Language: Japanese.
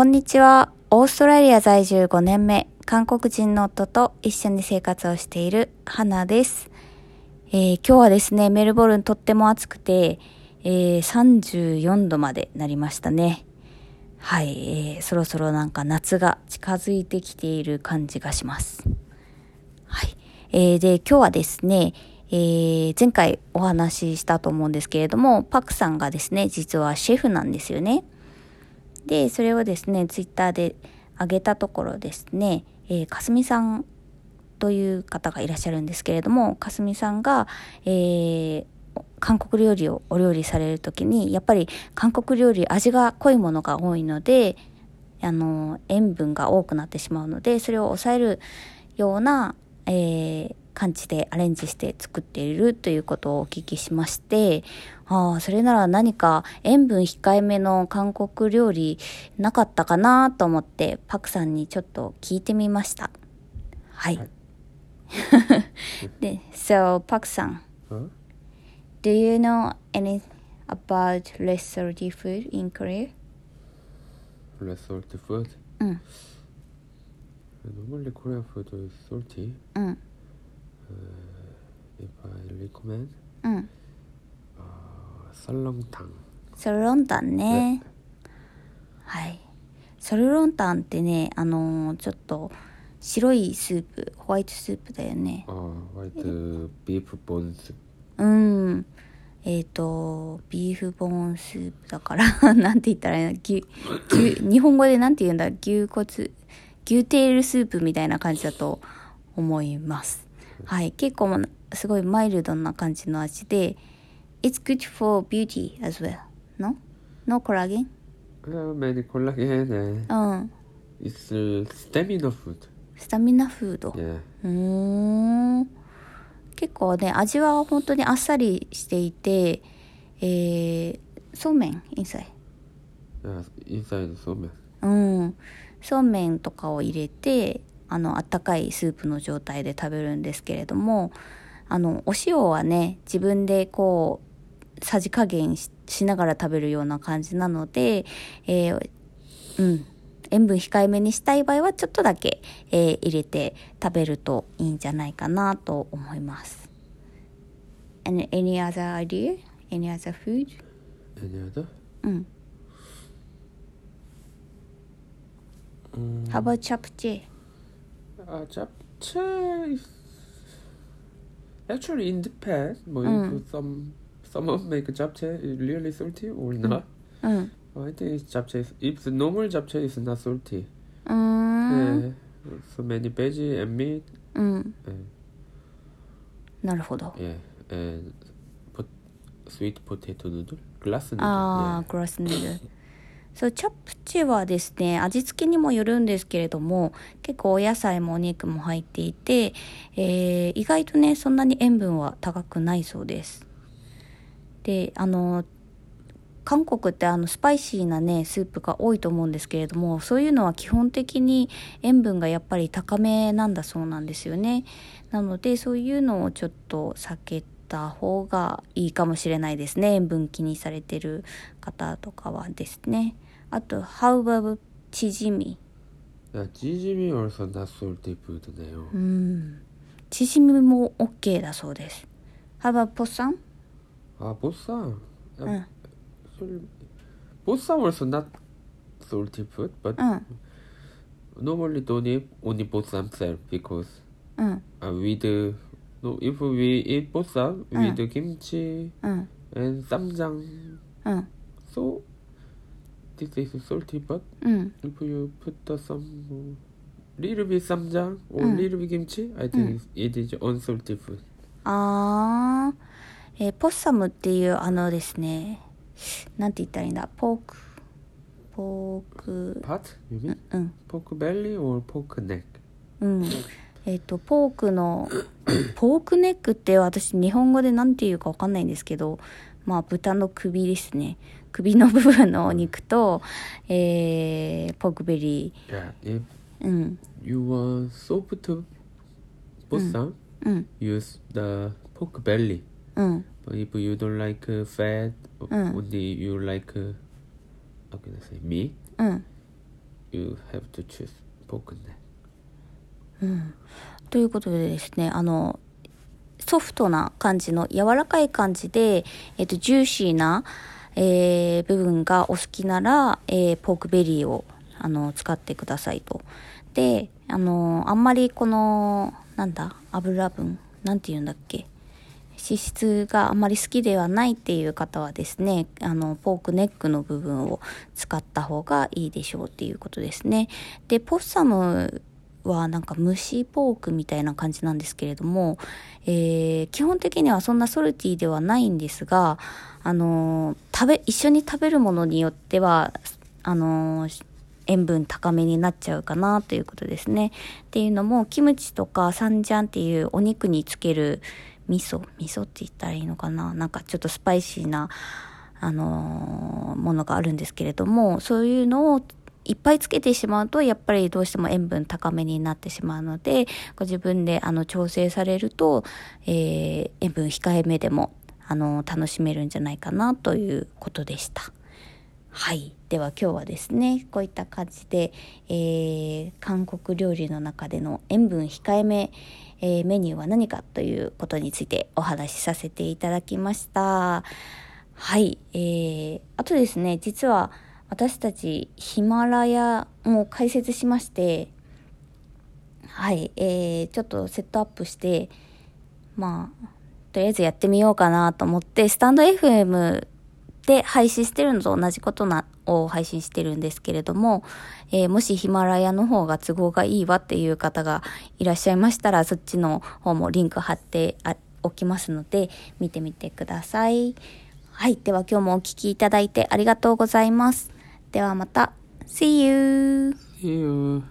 こんにちは。オーストラリア在住5年目、韓国人の夫と一緒に生活をしている花です。えー今日はですね、メルボルンとっても暑くて、えー34度までなりましたね。はい、えーそろそろなんか夏が近づいてきている感じがします。はい。えーで、今日はですね、えー前回お話ししたと思うんですけれども、パクさんがですね、実はシェフなんですよね。で、それをですね、ツイッターで上げたところですね、えーかすみさんという方がいらっしゃるんですけれども、かすみさんが、えー韓国料理をお料理されるときに、やっぱり韓国料理味が濃いものが多いので、あの、塩分が多くなってしまうので、それを抑えるような、えー感じでアレンジして作っているということをお聞きしまして、ああ、それなら何か塩分控えめの韓国料理なかったかなと思って、パクさんにちょっと聞いてみました。はい。はい で、so パクさん、do you know any about less salty food in Korea? Salty food? うん、Normally Korean food is salty. うん、if I recommend、うん、ソルロンタンソルロンタンねはいソルロンタンってねあのー、ちょっと白いスープ white soup だよね.あ white beef bonesうんえっ、ー、と beef bone soup だから なんて言ったらいいの?牛牛日本語でなんて言うんだ?牛骨牛テールスープみたいな感じだと思います。はい、結構すごいマイルドな感じの味で It's good for beauty as well. No? No collagen? No うん It's a stamina food スタミナフード Yeah. うーん。結構ね味は本当にあっさりしていてえー、そうめん？インサイ。イそうめん。うん。そうめんとかを入れてあの、あったかいスープの状態で食べるんですけれども、あの、お塩はね、自分でこう、さじ加減ししながら食べるような感じなので、えーうん。塩分控えめにしたい場合はちょっとだけ、えー入れて食べるといいんじゃないかなと思います。And any other idea? Any other food? Any other? うん。Um, How about チャプチェ uh, japchae is actually in Japan. Well, Mm. if some someone make a japchae is really salty or not. うん。I think it's japchae. is- If the normal japchae is not salty, うーん。yeah, so many veggie and meat, うん。and, なるほど。yeah, and pot, sweet potato noodle, glass noodle. ああ、グラスヌードル。そう、チャプチェはですね、味付けにもよるんですけれども、結構お野菜もお肉も入っていて、えー意外とね、そんなに塩分は高くないそうです。で、あの、韓国ってあのスパイシーなね、スープが多いと思うんですけれども、そういうのは基本的に塩分がやっぱり高めなんだそうなんですよね。なので、そういうのをちょっと避けた方がいいかもしれないですね。塩分気にされてる方とかはですね。あとハウバブチヂミ？チヂミはんナソルティプートだよ。うん。チヂミも OK だそうです。ハウバブポッサン？あポッサン？ポッサンはさナソルティプート but normally don't eat only ポッサン because、うん、uh, we do No, if we eat bosa with kimchi and samjang, so this is salty. But if you put the some little bit samjang or little bit kimchi, I think it is unsalty food. ああ、えー、ポッサムっていうあのですね、なんて言ったらいいんだ、ポーク、ポーク、パッ、うん、ポークベリー or Um. えっ、と、ポークの、ポークネックって私日本語で何て言うかわかんないんですけど、まあ豚の首ですね。首の部分のお肉と、えー、ポークベリー。うん。you want soft bossam, うん。use the pork belly. うん。But if you don't like uh, fat, o- Mm. only you like uh, how can I say meat, うん。you have to choose pork neck. うん。ということでですね、あの、ソフトな感じの柔らかい感じで、えっと、ジューシーな、えー部分がお好きなら、えーポークベリーを、あの、使ってくださいと。で、あの、あんまりこの、なんだ、油分、なんて言うんだっけ。脂質があんまり好きではないっていう方はですね、あの、ポークネックの部分を使った方がいいでしょうっていうことですね。で、ポッサムはなんか蒸しポークみたいな感じなんですけれども、えー基本的にはそんなソルティではないんですが、あのー食べ、一緒に食べるものによっては、あのー塩分高めになっちゃうかなということですね。っていうのも、キムチとかサンジャンっていうお肉につける味噌、味噌って言ったらいいのかな？なんかちょっとスパイシーな、あのものがあるんですけれども、そういうのをいっぱいつけてしまうと、やっぱりどうしても塩分高めになってしまうので、ご自分であの調整されると、えー塩分控えめでも、あの楽しめるんじゃないかなということでした。はい。では今日はですね、こういった感じで、えー韓国料理の中での塩分控えめ、えーメニューは何かということについてお話しさせていただきました。はい。えー、あとですね、実は私たちヒマラヤも開設しまして、はい。えー、ちょっとセットアップして、まあ、とりあえずやってみようかなと思って、スタンド FM で配信してるのと同じことな、を配信してるんですけれども、えーもしヒマラヤの方が都合がいいわっていう方がいらっしゃいましたら、そっちの方もリンク貼っておきますので、見てみてください。はい。では今日もお聞きいただいてありがとうございます。ではまた。See you! See you.